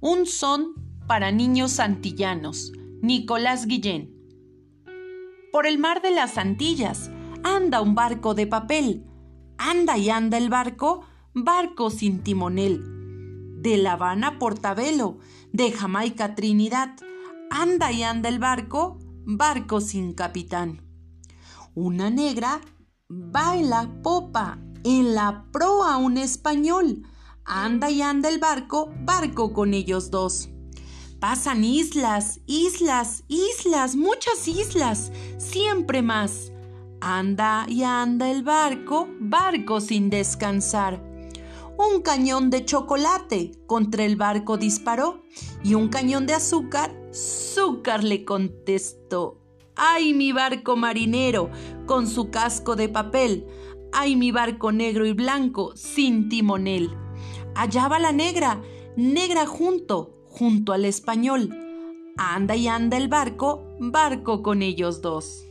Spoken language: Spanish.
Un son para niños antillanos. Nicolás Guillén. Por el mar de las Antillas anda un barco de papel. Anda y anda el barco, barco sin timonel. De La Habana Portabelo, de Jamaica Trinidad, anda y anda el barco, barco sin capitán. Una negra va en la popa, en la proa un español. Anda y anda el barco, barco con ellos dos. Pasan islas, islas, islas, muchas islas, siempre más. Anda y anda el barco, barco sin descansar. Un cañón de chocolate contra el barco disparó y un cañón de azúcar, azúcar le contestó. ¡Ay, mi barco marinero con su casco de papel! ¡Ay, mi barco negro y blanco sin timonel! Allá va la negra, negra junto, junto al español. Anda y anda el barco, barco con ellos dos.